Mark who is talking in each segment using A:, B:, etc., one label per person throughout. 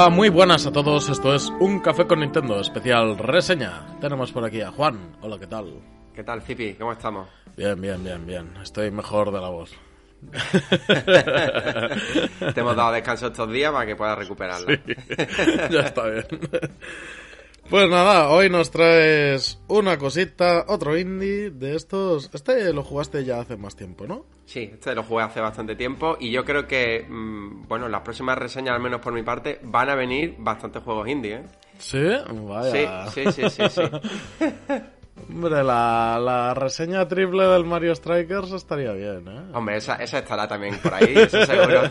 A: Hola, muy buenas a todos. Esto es Un Café con Nintendo, especial reseña. Tenemos por aquí a Juan. Hola, ¿qué tal?
B: ¿Qué tal, Zipi? ¿Cómo estamos?
A: Bien, bien, bien, bien. Estoy mejor de la voz.
B: Te hemos dado descanso estos días para que puedas recuperarla.
A: ya está bien. Pues nada, hoy nos traes una cosita, otro indie de estos. Este lo jugaste ya hace más tiempo, ¿no?
B: Sí, este lo jugué hace bastante tiempo y yo creo que, mm, bueno, las próximas reseñas, al menos por mi parte, van a venir bastantes juegos indie, ¿eh?
A: Sí, vaya.
B: Sí, sí, sí, sí, sí.
A: Hombre, la, la reseña triple del Mario Strikers estaría bien, ¿eh?
B: Hombre, esa, esa estará también por ahí, eso seguro.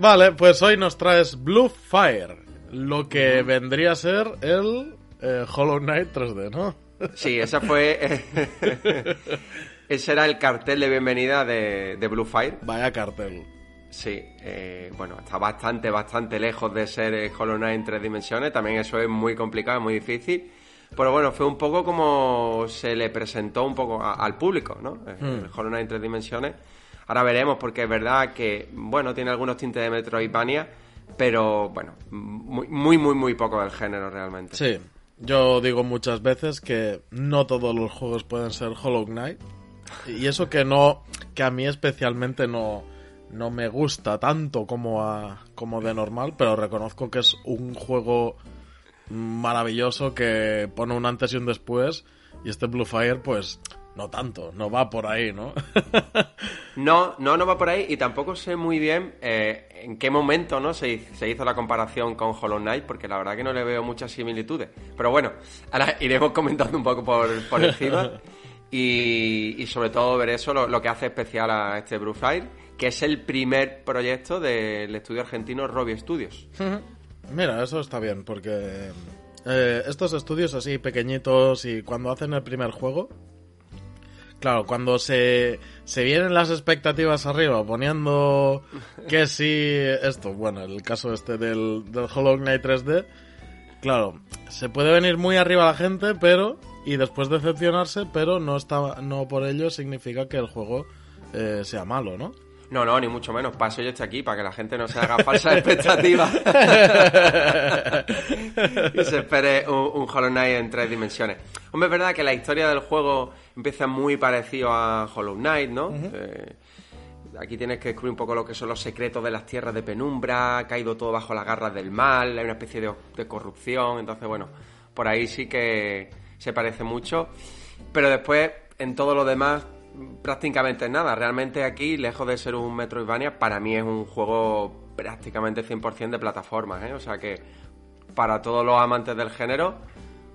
A: Vale, pues hoy nos traes Blue Fire, lo que vendría a ser el eh, Hollow Knight 3D, ¿no?
B: Sí, esa fue... ese era el cartel de bienvenida de, de Blue Fire.
A: Vaya cartel.
B: Sí, eh, bueno, está bastante, bastante lejos de ser eh, Hollow Knight en tres dimensiones. También eso es muy complicado, muy difícil. Pero bueno, fue un poco como se le presentó un poco a- al público, ¿no? Eh,
A: Hmm.
B: El Hollow Knight en tres dimensiones. Ahora veremos, porque es verdad que, bueno, tiene algunos tintes de Metroidvania, pero bueno, muy, muy, muy, muy poco del género realmente.
A: Sí, yo digo muchas veces que no todos los juegos pueden ser Hollow Knight. Y eso que no, que a mí especialmente no, no me gusta tanto como, a, como de normal, pero reconozco que es un juego maravilloso que pone un antes y un después. Y este Blue Fire, pues, no tanto, no va por ahí, ¿no?
B: No, no, no va por ahí y tampoco sé muy bien eh, en qué momento no se, hizo- se hizo la comparación con Hollow Knight, porque la verdad que no le veo muchas similitudes. Pero bueno, ahora iremos comentando un poco por, por encima y, y sobre todo ver eso, lo, lo que hace especial a este Fire, que es el primer proyecto del estudio argentino Robbie Studios.
A: Mira, eso está bien, porque eh, estos estudios así pequeñitos y cuando hacen el primer juego, claro, cuando se, se vienen las expectativas arriba poniendo que sí, esto, bueno, el caso este del, del Hollow Knight 3D, claro, se puede venir muy arriba la gente, pero, y después decepcionarse, pero no, está, no por ello significa que el juego eh, sea malo, ¿no?
B: No, no, ni mucho menos. Paso yo estoy aquí para que la gente no se haga falsas expectativas. y se espere un, un Hollow Knight en tres dimensiones. Hombre, es verdad que la historia del juego empieza muy parecido a Hollow Knight, ¿no? Eh, aquí tienes que descubrir un poco lo que son los secretos de las tierras de penumbra, ha caído todo bajo las garras del mal, hay una especie de, de corrupción, entonces bueno, por ahí sí que se parece mucho. Pero después, en todo lo demás, prácticamente nada. Realmente aquí, lejos de ser un Metroidvania, para mí es un juego prácticamente 100% de plataformas, ¿eh? O sea que para todos los amantes del género,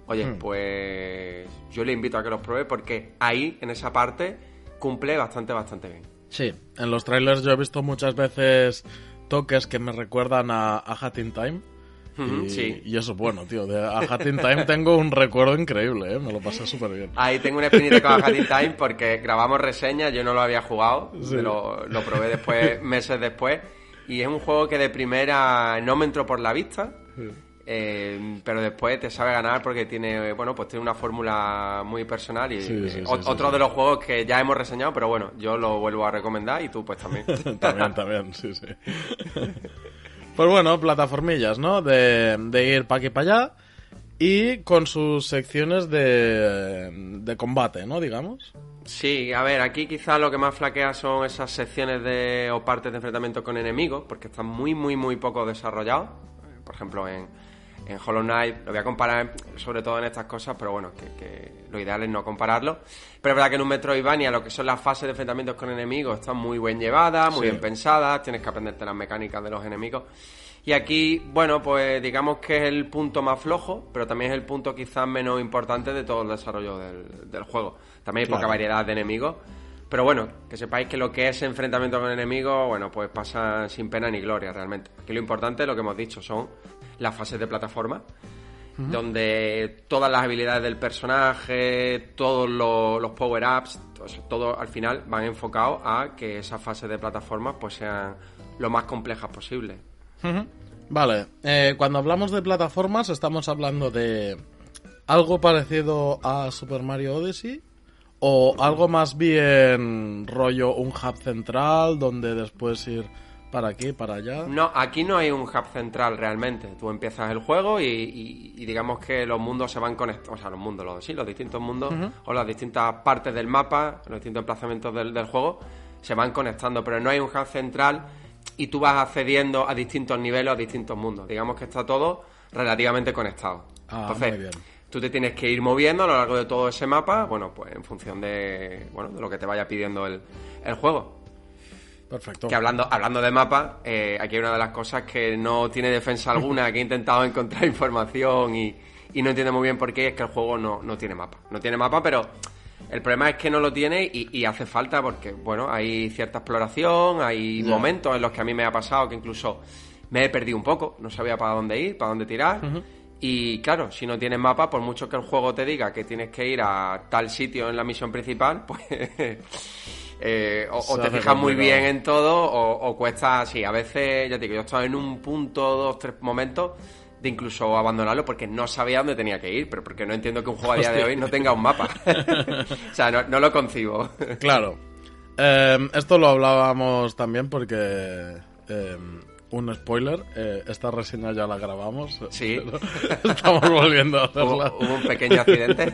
B: oye, pues yo le invito a que los pruebe porque ahí, en esa parte, cumple bastante, bastante bien.
A: Sí, en los trailers yo he visto muchas veces toques que me recuerdan a, a Hat in Time. Y,
B: sí.
A: y eso es bueno, tío. De a Hat in Time tengo un recuerdo increíble, ¿eh? Me lo pasé súper bien.
B: Ahí tengo una espinita con Hat in Time porque grabamos reseña, yo no lo había jugado,
A: Sí.
B: lo, lo probé después, meses después, y es un juego que de primera no me entró por la vista, eh, pero después te sabe ganar porque tiene, bueno, pues tiene una fórmula muy personal y
A: Sí, sí, sí,
B: o-
A: sí,
B: otro de los juegos que ya hemos reseñado, pero bueno, yo lo vuelvo a recomendar y tú pues también.
A: también, también, sí, sí. Pues bueno, plataformillas, ¿no? De, de ir para aquí para allá. y con sus secciones de, de combate, ¿no? Digamos.
B: Sí, a ver, aquí quizás lo que más flaquea son esas secciones de o partes de enfrentamiento con enemigos, porque están muy, muy, muy poco desarrollados. Por ejemplo, en, en Hollow Knight, lo voy a comparar sobre todo en estas cosas, pero bueno, que, lo ideal es no compararlo. Pero es verdad que en un Metroidvania lo que son las fases de enfrentamientos con enemigos están muy bien llevadas, muy bien pensadas, tienes que aprenderte las mecánicas de los enemigos. Y aquí, bueno, pues digamos que es el punto más flojo, pero también es el punto quizás menos importante de todo el desarrollo del, juego. También hay poca variedad de enemigos. Pero bueno, que sepáis que lo que es enfrentamiento con enemigos, bueno, pues pasa sin pena ni gloria realmente. Aquí lo importante, lo que hemos dicho, son las fases de plataforma, donde todas las habilidades del personaje, todos los, power-ups, todo, al final van enfocados a que esas fases de plataforma pues sean lo más complejas posible.
A: Vale, eh, cuando hablamos de plataformas estamos hablando de algo parecido a Super Mario Odyssey o algo más bien rollo un hub central donde después ir para aquí, para allá.
B: No, aquí no hay un hub central realmente. Tú empiezas el juego y, digamos que los mundos se van conectando, o sea, los mundos, los, sí, los distintos mundos o las distintas partes del mapa, los distintos emplazamientos del, del juego se van conectando, pero no hay un hub central y tú vas accediendo a distintos niveles, a distintos mundos. Digamos que está todo relativamente conectado.
A: Ah, muy bien.
B: tú te tienes que ir moviendo a lo largo de todo ese mapa, bueno, pues en función de, bueno, de lo que te vaya pidiendo el, juego.
A: Perfecto.
B: Que hablando, hablando de mapa, eh, aquí hay una de las cosas que no tiene defensa alguna, que he intentado encontrar información y, y no entiendo muy bien por qué, es que el juego no, no tiene mapa. No tiene mapa, pero el problema es que no lo tiene y, hace falta porque, bueno, hay cierta exploración, hay momentos en los que a mí me ha pasado que incluso me he perdido un poco, no sabía para dónde ir, para dónde tirar. Y claro, si no tienes mapa, por mucho que el juego te diga que tienes que ir a tal sitio en la misión principal, pues eh, o, te fijas muy bien en todo o, o cuesta así. A veces, ya te digo, yo he estado en un punto, dos, tres momentos de incluso abandonarlo porque no sabía dónde tenía que ir, pero porque no entiendo que un juego a día de hoy no tenga un mapa. o sea, no, lo concibo.
A: claro. Em, esto lo hablábamos también porque... Em, un spoiler, eh, esta reseña ya la grabamos.
B: Sí.
A: Estamos volviendo a hacerla.
B: Hubo, un pequeño accidente.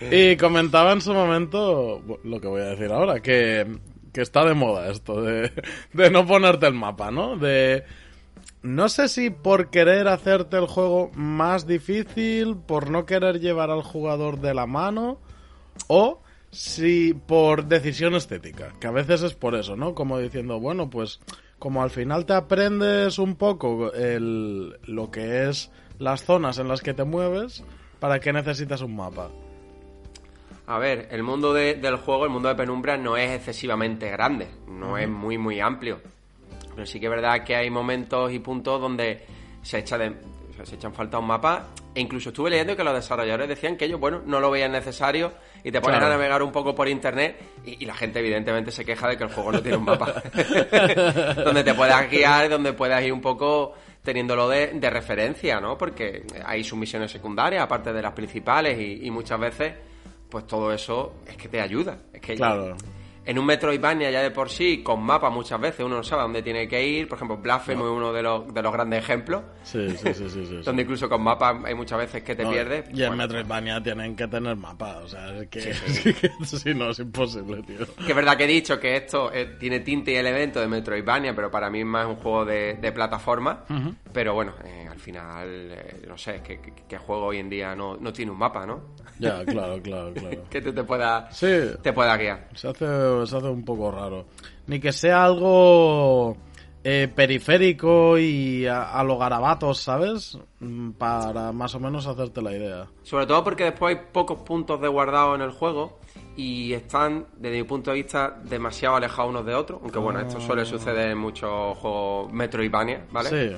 A: Y comentaba en su momento lo que voy a decir ahora, que, que está de moda esto de, de no ponerte el mapa, ¿no? De no sé si por querer hacerte el juego más difícil, por no querer llevar al jugador de la mano, o si por decisión estética, que a veces es por eso, ¿no? Como diciendo, bueno, pues como al final te aprendes un poco el, lo que es las zonas en las que te mueves, ¿para qué necesitas un mapa?
B: A ver, el mundo del juego, el mundo de Penumbra, no es excesivamente grande, no es muy, muy amplio. Pero sí que es verdad que hay momentos y puntos donde se echa de, se echan falta un mapa. E incluso estuve leyendo que los desarrolladores decían que ellos, bueno, no lo veían necesario y te ponen a navegar un poco por internet y, la gente evidentemente se queja de que el juego no tiene un mapa. donde te puedas guiar, donde puedas ir un poco teniéndolo de, de referencia, ¿no? Porque hay sus misiones secundarias, aparte de las principales, y, muchas veces, pues todo eso es que te ayuda. Es que
A: claro
B: en un Metroidvania ya de por sí, con mapa muchas veces uno no sabe dónde tiene que ir. Por ejemplo, Blasphemous es uno de los, de los grandes ejemplos.
A: Sí, sí, sí, sí,
B: donde incluso con mapa hay muchas veces que te pierdes.
A: Y en Metroidvania tienen que tener mapa, o sea, es que, si no es imposible, tío.
B: Que es verdad que he dicho que esto eh, tiene tinte y elemento de Metroidvania, pero para mí es más un juego de, de plataforma. Pero bueno, eh, al final, eh, no sé, que, que, juego hoy en día no, no tiene un mapa, ¿no?
A: Ya, claro, claro, claro.
B: que tú te pueda,
A: sí,
B: te pueda guiar.
A: Se hace se hace un poco raro. Ni que sea algo eh, periférico y a, lo garabatos, ¿sabes? Mm, para más o menos hacerte la idea.
B: Sobre todo porque después hay pocos puntos de guardado en el juego y están, desde mi punto de vista, demasiado alejados unos de otros. Aunque bueno, esto suele suceder en muchos juegos Metroidvania, ¿vale?
A: Sí.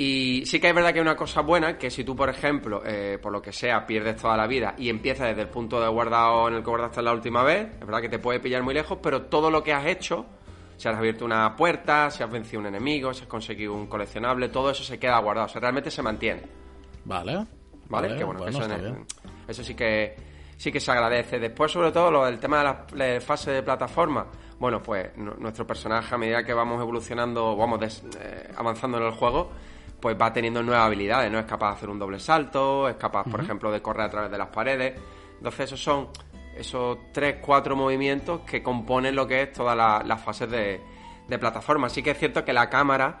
B: Y sí que es verdad que hay una cosa buena, que si tú, por ejemplo, eh, por lo que sea, pierdes toda la vida y empiezas desde el punto de guardado en el que guardaste la última vez, es verdad que te puede pillar muy lejos, pero todo lo que has hecho, si has abierto una puerta, si has vencido un enemigo, si has conseguido un coleccionable, todo eso se queda guardado, o sea, realmente se mantiene.
A: Vale.
B: ¿Vale? que bueno, eso, eso, sí que sí que se agradece. Después, sobre todo, lo del tema de la, fase de plataforma. Bueno, pues nuestro personaje, a medida que vamos evolucionando, vamos eh, avanzando en el juego, pues va teniendo nuevas habilidades, ¿no? Es capaz de hacer un doble salto, es capaz, por ejemplo, de correr a través de las paredes. Entonces, esos son esos tres, cuatro movimientos que componen lo que es todas las fases de, de plataforma. Así que es cierto que la cámara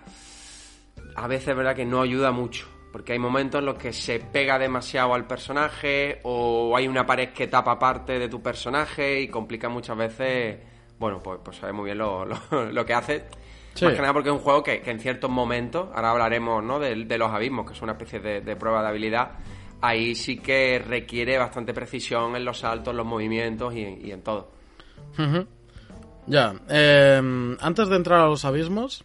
B: a veces es verdad que no ayuda mucho. Porque hay momentos en los que se pega demasiado al personaje o hay una pared que tapa parte de tu personaje y complica muchas veces, bueno, pues, pues sabe muy bien lo, lo, que hace. Más que nada porque es un juego que, en ciertos momentos, ahora hablaremos ¿no? de, los abismos, que es una especie de, prueba de habilidad, ahí sí que requiere bastante precisión en los saltos, los movimientos y, en todo.
A: Ya, eh, antes de entrar a los abismos,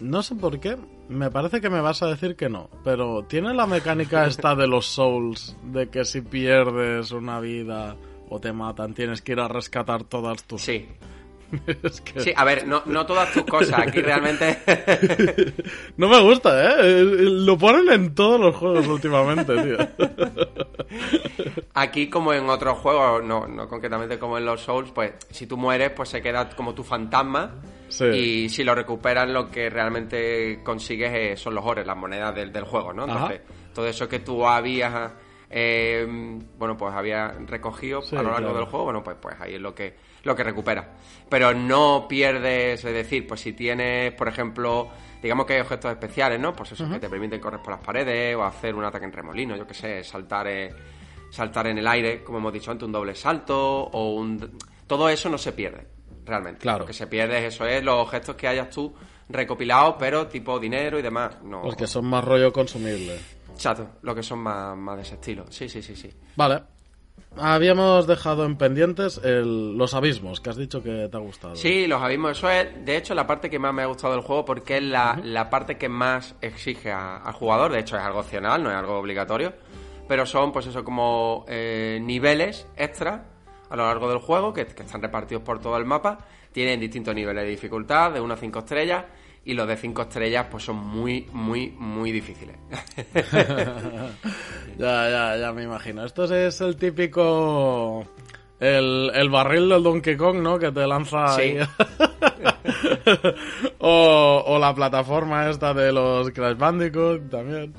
A: no sé por qué, me parece que me vas a decir que no, pero ¿tiene la mecánica esta de los souls, de que si pierdes una vida o te matan, tienes que ir a rescatar todas tus...
B: Sí. Sí, a ver, no, no todas tus cosas, aquí realmente...
A: no me gusta, ¿eh? Lo ponen en todos los juegos últimamente, tío.
B: Aquí, como en otros juegos, no, no concretamente como en los Souls, pues si tú mueres, pues se queda como tu fantasma y si lo recuperas, lo que realmente consigues son los ores, las monedas del, del juego, ¿no? Entonces, todo eso que tú habías, eh, bueno, pues habías recogido a lo largo del juego, bueno, pues, pues ahí es lo que, lo que recuperas. Pero no pierdes, es decir, pues si tienes, por ejemplo, digamos que hay objetos especiales, ¿no? Pues eso, que te permiten correr por las paredes o hacer un ataque en remolino, yo qué sé, saltar, saltar en el aire, como hemos dicho antes, un doble salto o un... Todo eso no se pierde realmente. Claro. Lo que se pierde es eso, es los objetos que hayas tú recopilado, pero tipo dinero y demás. No.
A: Los que son más rollo consumible.
B: Chato, lo que son más, más de ese estilo. Sí, sí, sí, sí.
A: Vale. Habíamos dejado en pendientes los abismos, que has dicho que te ha gustado.
B: Sí, los abismos, eso es, de hecho, la parte que más me ha gustado del juego porque es la, la parte que más exige al jugador. De hecho, es algo opcional, no es algo obligatorio. Pero son, pues eso, como eh, niveles extra a lo largo del juego, que, están repartidos por todo el mapa. Tienen distintos niveles de dificultad, de 1 a 5 estrellas, y los de 5 estrellas pues son muy, muy, muy difíciles.
A: ya, ya, ya me imagino. Esto es el típico... El, barril del Donkey Kong, ¿no? Que te lanza ahí. o, la plataforma esta de los Crash Bandicoot también.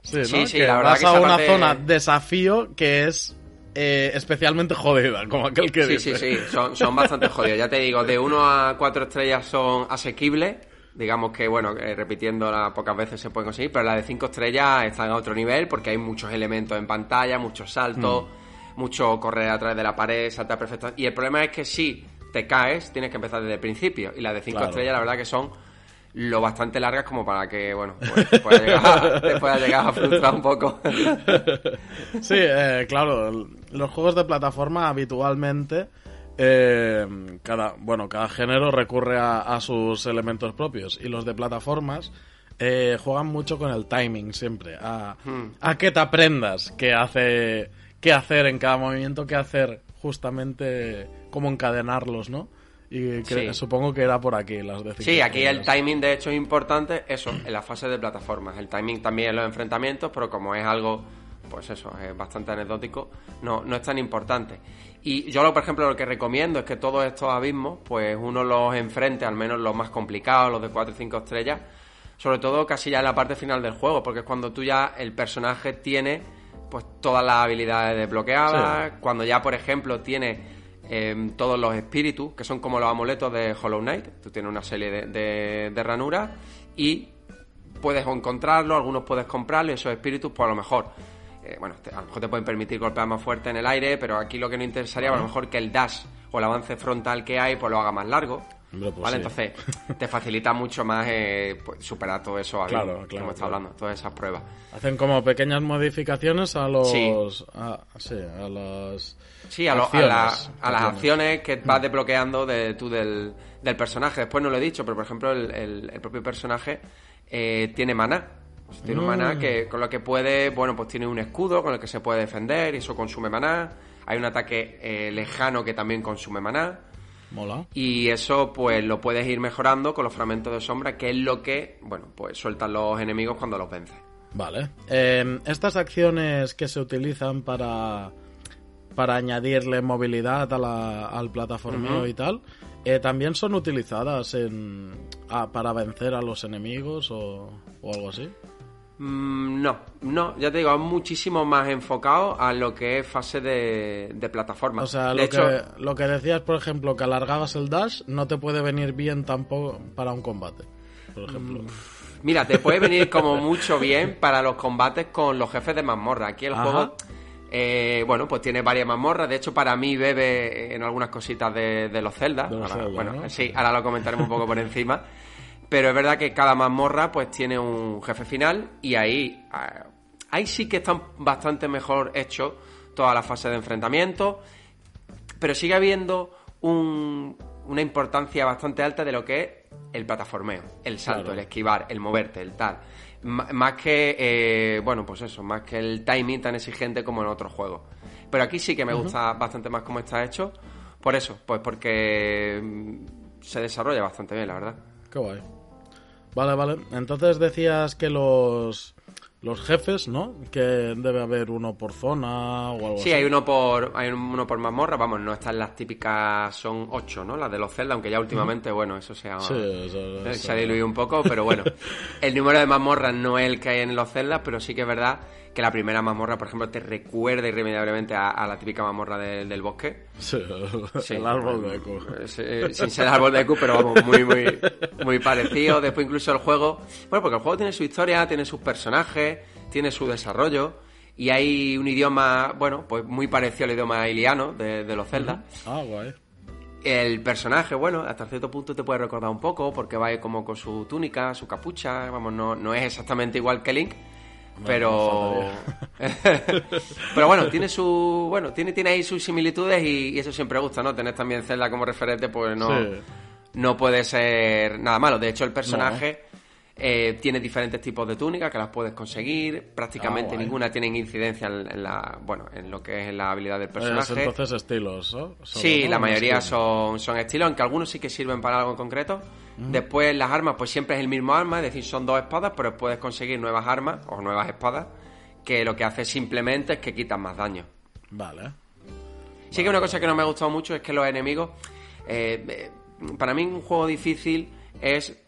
A: Sí, sí, sí la verdad vas a una zona desafío que es eh, especialmente jodida, como aquel que
B: sí,
A: dice.
B: Sí, sí, son, son bastante jodidos. Ya te digo, de 1 a 4 estrellas son asequibles. Digamos que, bueno, eh, repitiéndola pocas veces se pueden conseguir, pero la de 5 estrellas están a otro nivel porque hay muchos elementos en pantalla, muchos saltos, mm. mucho correr a través de la pared, saltar perfecto. Y el problema es que si te caes, tienes que empezar desde el principio. Y las de 5 estrellas, la verdad que son lo bastante largas como para que, bueno, pues, te, pueda llegar, a frustrar un poco.
A: sí, eh, claro, los juegos de plataforma habitualmente, eh, cada, bueno, cada género recurre a, sus elementos propios y los de plataformas eh, juegan mucho con el timing siempre, a, hmm. a que te aprendas qué hace, qué hacer en cada movimiento, qué hacer justamente, cómo encadenarlos, ¿no? Y supongo que era por aquí las decisiones.
B: Sí, aquí el timing de hecho es importante, eso, en la fase de plataformas. El timing también en los enfrentamientos, pero como es algo, pues eso, es bastante anecdótico, no, no es tan importante. Y yo, por ejemplo, lo que recomiendo es que todos estos abismos, pues uno los enfrente, al menos los más complicados, los de 4 y 5 estrellas, sobre todo casi ya en la parte final del juego, porque es cuando tú ya el personaje tiene pues todas las habilidades desbloqueadas, cuando ya, por ejemplo, tiene Em, todos los espíritus, que son como los amuletos de Hollow Knight. Tú tienes una serie de, de, ranuras y puedes encontrarlos, algunos puedes comprarlos y esos espíritus, pues a lo mejor, eh, bueno, a lo mejor te pueden permitir golpear más fuerte en el aire, pero aquí lo que nos interesaría, a lo mejor que el dash o el avance frontal que hay, pues lo haga más largo. Pues ¿Vale? Entonces, te facilita mucho más eh, pues, superar todo eso claro, claro, como está hablando, todas esas pruebas.
A: Hacen como pequeñas modificaciones a los. Sí, a, sí, a las
B: Sí, a, las acciones que vas desbloqueando de, tú del, personaje. Después no lo he dicho, pero por ejemplo el, propio personaje eh, tiene maná. Tiene un maná que, con lo que puede, bueno, pues tiene un escudo con el que se puede defender y eso consume maná. Hay un ataque eh, lejano que también consume maná.
A: Mola.
B: Y eso pues lo puedes ir mejorando con los fragmentos de sombra, que es lo que, bueno, pues sueltan los enemigos cuando los vences.
A: Vale. Em, estas acciones que se utilizan para para añadirle movilidad a la, al plataformeo y tal, eh, también son utilizadas en, para vencer a los enemigos o, algo así.
B: Mm, no, no, ya te digo, es muchísimo más enfocado a lo que es fase de, de plataforma.
A: O sea,
B: de
A: lo,
B: hecho,
A: que, lo que decías, por ejemplo, que alargabas el dash, no te puede venir bien tampoco para un combate. Por ejemplo.
B: Mira, te puede venir como mucho bien para los combates con los jefes de mazmorra. Aquí el
A: Ajá.
B: juego, eh, bueno, pues tiene varias mazmorras. De hecho, para mí bebe en algunas cositas de, de los Zelda, bueno,
A: ¿no?
B: sí, ahora lo comentaremos un poco por encima. Pero es verdad que cada mazmorra pues tiene un jefe final y ahí, ah, ahí sí que están bastante mejor hechos toda la fase de enfrentamiento pero sigue habiendo un- una importancia bastante alta de lo que es el plataformeo, el salto,
A: Claro.
B: el esquivar, el moverte, el tal. M- más que, eh, bueno, pues eso, más que el timing tan exigente como en otros juegos. Pero aquí sí que me gusta bastante más cómo está hecho. Por eso, pues porque mm, se desarrolla bastante bien, la verdad.
A: Qué guay. Vale, vale. Entonces decías que los, los jefes, ¿no? Que debe haber uno por zona o algo así.
B: Sí, hay uno por hay uno por mazmorra, vamos, no están las típicas, son ocho, ¿no? Las de los Zelda, aunque ya últimamente, bueno, eso se ha,
A: Sí, eso- eso-
B: se ha diluido un poco, pero bueno, el número de mazmorras no es el que hay en los Zelda, pero sí que es verdad que la primera mazmorra, por ejemplo, te recuerda irremediablemente a, a la típica mazmorra de- del bosque.
A: Sí,
B: Sí,
A: el árbol de eco.
B: eh, sí, eh, sin ser árbol de Q, pero vamos, muy, muy, muy parecido. Después incluso el juego, bueno, porque el juego tiene su historia, tiene sus personajes, tiene su desarrollo, y hay un idioma, bueno, pues muy parecido al idioma iliano de, de los Zelda.
A: Ah, guay.
B: El personaje, bueno, hasta cierto punto te puede recordar un poco, porque va como con su túnica, su capucha, vamos, no, no es exactamente igual que Link, pero... pero bueno, tiene su... Bueno, tiene, tiene ahí sus similitudes y, y eso siempre gusta, ¿no? Tener también Zelda como referente, pues no,
A: Sí.
B: no puede ser nada malo. De hecho, el personaje... eh, tiene diferentes tipos de túnicas que las puedes conseguir. Prácticamente
A: Ah,
B: ninguna tiene incidencia en, en la, bueno, en lo que es la habilidad del
A: Es
B: personaje.
A: entonces estilos, ¿no?
B: Sí, la mayoría
A: estilo.
B: son, son estilos, aunque algunos sí que sirven para algo en concreto. Después las armas, pues siempre es el mismo arma, es decir, son dos espadas, pero puedes conseguir nuevas armas o nuevas espadas, que lo que hace simplemente es que quitan más daño.
A: Vale.
B: Sí que una cosa que no me ha gustado mucho es que los enemigos, eh, eh, para mí un juego difícil es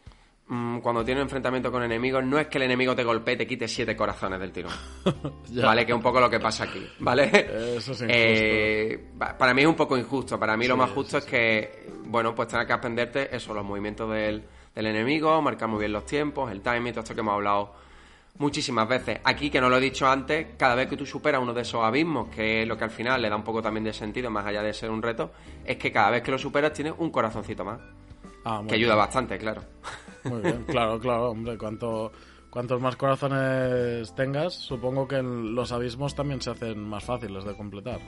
B: mm, cuando tiene un enfrentamiento con enemigos, no es que el enemigo te golpee y te quite siete corazones del tirón. ¿Vale? Que es un poco lo que pasa aquí, ¿vale?
A: Eso es injusto.
B: Eh, pa- para mí es un poco injusto. Para mí lo más
A: sí,
B: justo es que, bueno, pues tener que aprenderte eso, los movimientos del, del enemigo, marcar muy bien los tiempos, el timing, todo esto que hemos hablado muchísimas veces. Aquí, que no lo he dicho antes, cada vez que tú superas uno de esos abismos, que es lo que al final le da un poco también de sentido, más allá de ser un reto, es que cada vez que lo superas tienes un corazoncito más.
A: Ah,
B: Que ayuda bastante, claro.
A: Muy bien, claro, claro, hombre, cuanto, cuantos más corazones tengas, supongo que los abismos también se hacen más fáciles de completar.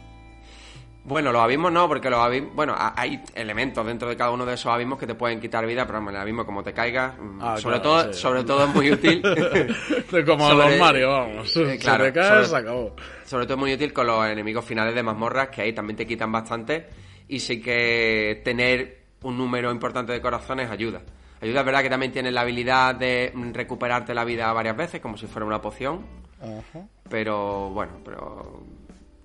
B: Bueno, los abismos no, porque los abismos, bueno, ha- hay elementos dentro de cada uno de esos abismos que te pueden quitar vida, pero el abismo como te caigas, mm,
A: Ah,
B: sobre
A: claro,
B: todo,
A: sí.
B: sobre todo es muy útil.
A: Como
B: Sobre-
A: los Mario, vamos.
B: Eh, claro,
A: si te caes,
B: sobre-
A: se acabó.
B: Sobre todo es muy útil con los enemigos finales de mazmorras, que ahí también te quitan bastante. Y sí que tener un número importante de corazones ayuda. Ayuda, es verdad que también tienes la habilidad de recuperarte la vida varias veces, como si fuera una poción.
A: Ajá.
B: Pero bueno, pero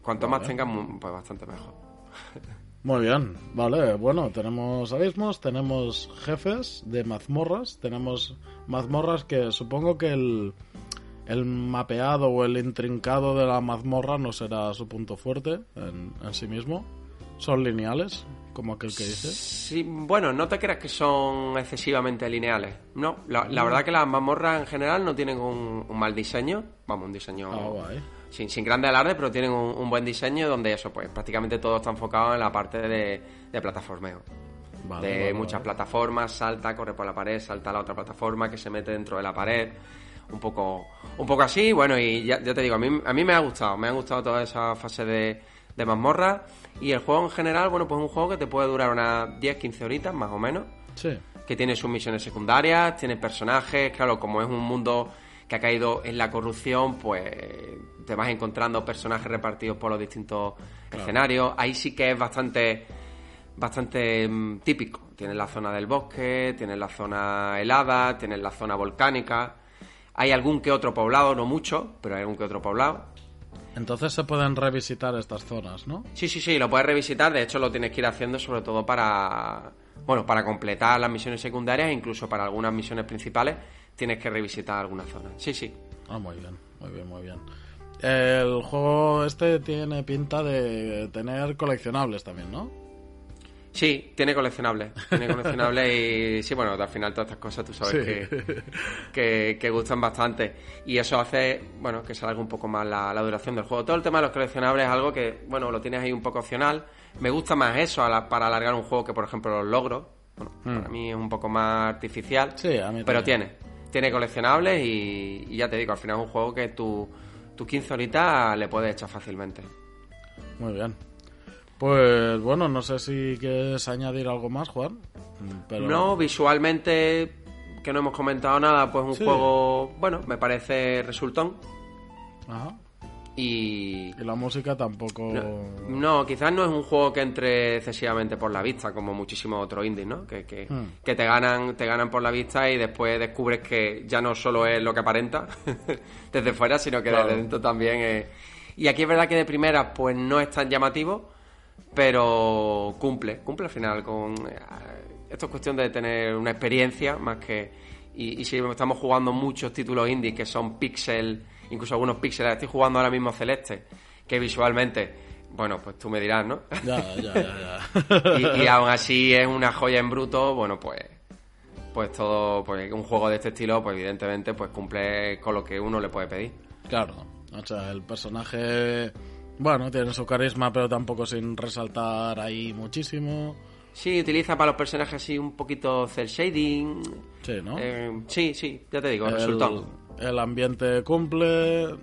B: cuanto más tengas, pues bastante mejor.
A: Muy bien, vale, bueno, tenemos abismos, tenemos jefes de mazmorras, tenemos mazmorras que supongo que el, el mapeado o el intrincado de la mazmorra no será su punto fuerte en, en sí mismo. Son lineales, como aquel que dice.
B: Sí, bueno, no te creas que son excesivamente lineales. No, la, la verdad que las mazmorras en general no tienen un, un mal diseño. Vamos, un diseño
A: Ah,
B: sin, sin grande alarde, pero tienen un, un buen diseño donde eso, pues prácticamente todo está enfocado en la parte de, de plataformeo.
A: Vale,
B: de
A: vale,
B: muchas
A: vale.
B: plataformas, salta, corre por la pared, salta a la otra plataforma que se mete dentro de la pared. Un poco, un poco así, bueno, y ya, ya te digo, a mí, a mí me ha gustado, me ha gustado toda esa fase de, de mazmorra. Y el juego en general, bueno, pues es un juego que te puede durar unas 10-15 horitas, más o menos
A: Sí,
B: que tiene sus misiones secundarias, tiene personajes, claro, como es un mundo que ha caído en la corrupción, pues te vas encontrando personajes repartidos por los distintos escenarios. Ahí sí que es bastante bastante mm, típico. Tienes la zona del bosque, tienes la zona helada, tienes la zona volcánica. Hay algún que otro poblado, no mucho, pero hay algún que otro poblado.
A: Entonces se pueden revisitar estas zonas, ¿no?
B: Sí, sí, sí, lo puedes revisitar. De hecho, lo tienes que ir haciendo sobre todo para, bueno, para completar las misiones secundarias e incluso para algunas misiones principales tienes que revisitar alguna zona. Sí, sí.
A: Ah, muy bien, muy bien, muy bien. El juego este tiene pinta de tener coleccionables también, ¿no?
B: Sí, tiene coleccionables. Tiene coleccionables y sí, bueno, al final todas estas cosas tú sabes que, que, que, gustan bastante. Y eso hace, bueno, que salga un poco más la, la, duración del juego. Todo el tema de los coleccionables es algo que, bueno, lo tienes ahí un poco opcional. Me gusta más eso para alargar un juego que, por ejemplo, los logros. Bueno,
A: Hmm.
B: para mí es un poco más artificial.
A: Sí, a mí
B: Pero tiene. Tiene coleccionables y, y ya te digo, al final es un juego que tú, tus 15 horitas le puedes echar fácilmente.
A: Muy bien. Pues bueno, no sé si quieres añadir algo más, Juan. Pero...
B: No, visualmente, que no hemos comentado nada, pues un
A: Sí.
B: juego, bueno, me parece resultón.
A: Ajá.
B: Y.
A: Y la música tampoco...
B: No, quizás no es un juego que entre excesivamente por la vista, como muchísimos otros indies, ¿no? Que, que,
A: Hmm.
B: que te ganan, te ganan por la vista y después descubres que ya no solo es lo que aparenta desde fuera, sino que
A: Claro.
B: desde dentro también es. Y aquí es verdad que de primera, pues no es tan llamativo, pero cumple, cumple al final con. eh, Esto es cuestión de tener una experiencia más que. Y, y si estamos jugando muchos títulos indie que son pixel, incluso algunos píxeles, estoy jugando ahora mismo Celeste, que visualmente, bueno, pues tú me dirás, ¿no?
A: Ya, ya, ya, ya.
B: y, y aún así es una joya en bruto, bueno, pues pues todo, pues un juego de este estilo, pues evidentemente pues cumple con lo que uno le puede pedir.
A: Claro. O sea, el personaje... Bueno, tiene su carisma, pero tampoco sin resaltar ahí muchísimo.
B: Sí, utiliza para los personajes así un poquito cel shading.
A: Sí, ¿no?
B: Eh, sí, sí, ya te digo,
A: el, el ambiente cumple.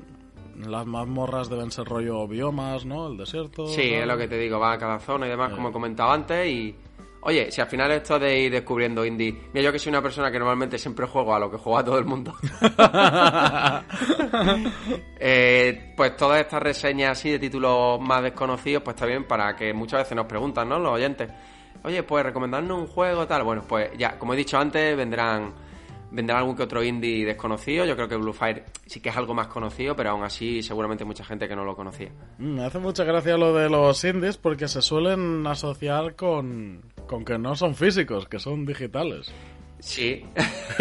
A: Las mazmorras deben ser rollo biomas, ¿no? El desierto.
B: Sí, es lo que te digo, va a cada zona y demás,
A: Eh.
B: como he comentado antes, y... Oye, si al final esto de ir descubriendo indie... Mira, yo que soy una persona que normalmente siempre juego a lo que juega todo el mundo. Eh, pues todas estas reseñas así de títulos más desconocidos, pues está bien para que muchas veces nos preguntan, ¿no? Los oyentes. Oye, pues recomendarnos un juego, tal. Bueno, pues ya, como he dicho antes, vendrán vendrá algún que otro indie desconocido. Yo creo que Blue Fire sí que es algo más conocido, pero aún así seguramente hay mucha gente que no lo conocía.
A: Mm, Me hace mucha gracia lo de los indies porque se suelen asociar con, con que no son físicos, que son digitales.
B: Sí.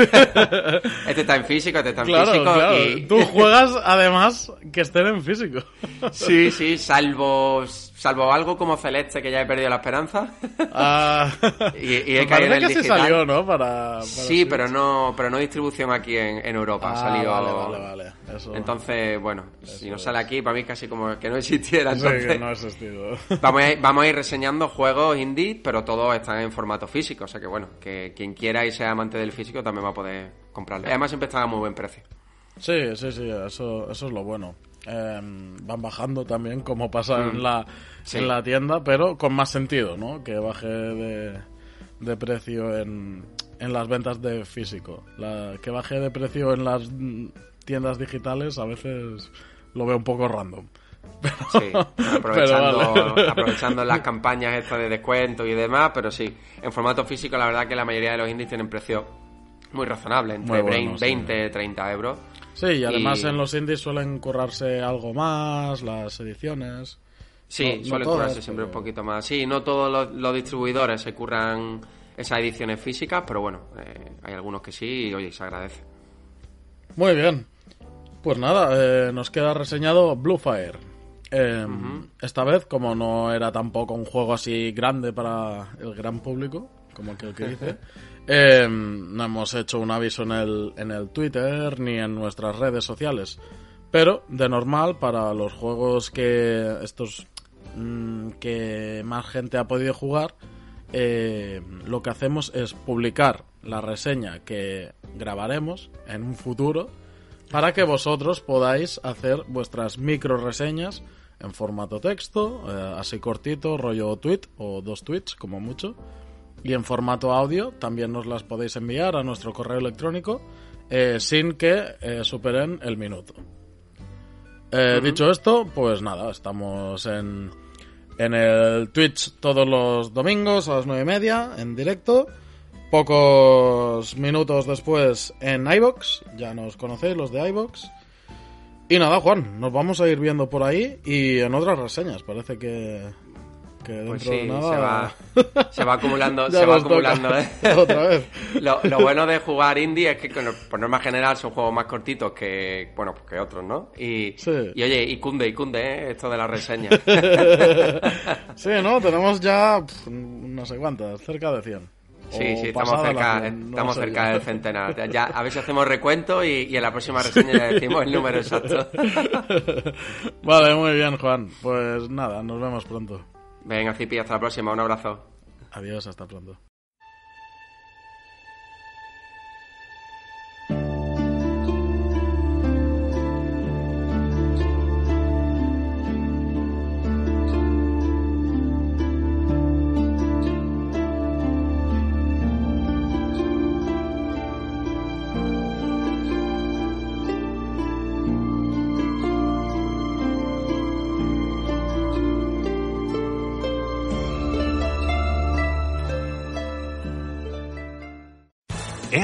B: este está en físico, este está en
A: Claro,
B: físico.
A: claro.
B: Y...
A: Tú juegas además que estén en físico.
B: Sí, sí, salvo, salvo algo como Celeste, que ya he perdido la esperanza.
A: Ah,
B: Y- y he caído en el
A: que
B: digital.
A: salió, ¿no? Para, para
B: Sí,
A: Switch.
B: pero no, pero no distribución aquí en, en Europa.
A: Ah,
B: ha salido.
A: vale, vale, vale. Eso,
B: Entonces, bueno, si no
A: es.
B: sale aquí, para mí es casi como que no existiera.
A: sí,
B: Entonces,
A: que no ha existido.
B: vamos, a ir, vamos a ir reseñando juegos indie, pero todos están en formato físico. O sea que, bueno, que quien quiera y sea amante del físico también va a poder comprarlo. Además, siempre están a muy buen precio.
A: Sí, sí, sí, eso, eso es lo bueno. Eh, van bajando también, como pasa en, la,
B: Mm. Sí.
A: en la tienda, pero con más sentido, ¿no? Que baje de, de precio en, en las ventas de físico. La, que baje de precio en las tiendas digitales a veces lo veo un poco random.
B: Sí, aprovechando,
A: vale.
B: aprovechando las campañas estas de descuento y demás, pero sí, en formato físico la verdad que la mayoría de los indies tienen precio muy razonable, entre
A: Muy bueno, sí.
B: 20 30 euros.
A: Sí, y además
B: Y-
A: en los indies suelen currarse algo más, las ediciones.
B: Sí,
A: No- no
B: suelen
A: todas,
B: curarse siempre un poquito más. Sí, no todos los, los distribuidores se curran esas ediciones físicas, pero bueno, eh, hay algunos que sí y oye, se agradece.
A: Muy bien. Pues nada, eh, nos queda reseñado Blue Fire. Eh, Esta vez, como no era tampoco un juego así grande para el gran público, como aquel que dice, eh, no hemos hecho un aviso en el, en el Twitter ni en nuestras redes sociales. Pero, de normal, para los juegos que estos mm, que más gente ha podido jugar, eh, lo que hacemos es publicar la reseña que grabaremos en un futuro para que vosotros podáis hacer vuestras micro reseñas en formato texto, eh, así cortito, rollo tweet o dos tweets como mucho, y en formato audio también nos las podéis enviar a nuestro correo electrónico eh, sin que eh, superen el minuto. Eh, Dicho esto, pues nada, estamos en, en el Twitch todos los domingos a las nueve y media en directo. Pocos minutos después en iBox, ya nos conocéis los de iBox. Y nada, Juan, nos vamos a ir viendo por ahí y en otras reseñas. Parece que, que dentro
B: Pues sí,
A: de nada...
B: se va, se va acumulando, se va acumulando, ¿eh?
A: Otra vez.
B: Lo, lo bueno de jugar indie es que, por norma general, son juegos más cortitos que, bueno, pues que otros, ¿no? Y,
A: Sí.
B: y oye, y cunde, y cunde, ¿eh? Esto de la reseña.
A: Sí, ¿no? Tenemos ya no sé cuántas, cerca de 100.
B: Sí, sí, estamos
A: la
B: cerca,
A: 100, no
B: estamos cerca
A: ya.
B: del centenar. Ya, a ver si hacemos recuento y, y en la próxima reseña ya decimos el número exacto.
A: vale, muy bien, Juan. Pues nada, nos vemos pronto.
B: Venga, Cipi, hasta la próxima. Un abrazo.
A: Adiós, hasta pronto.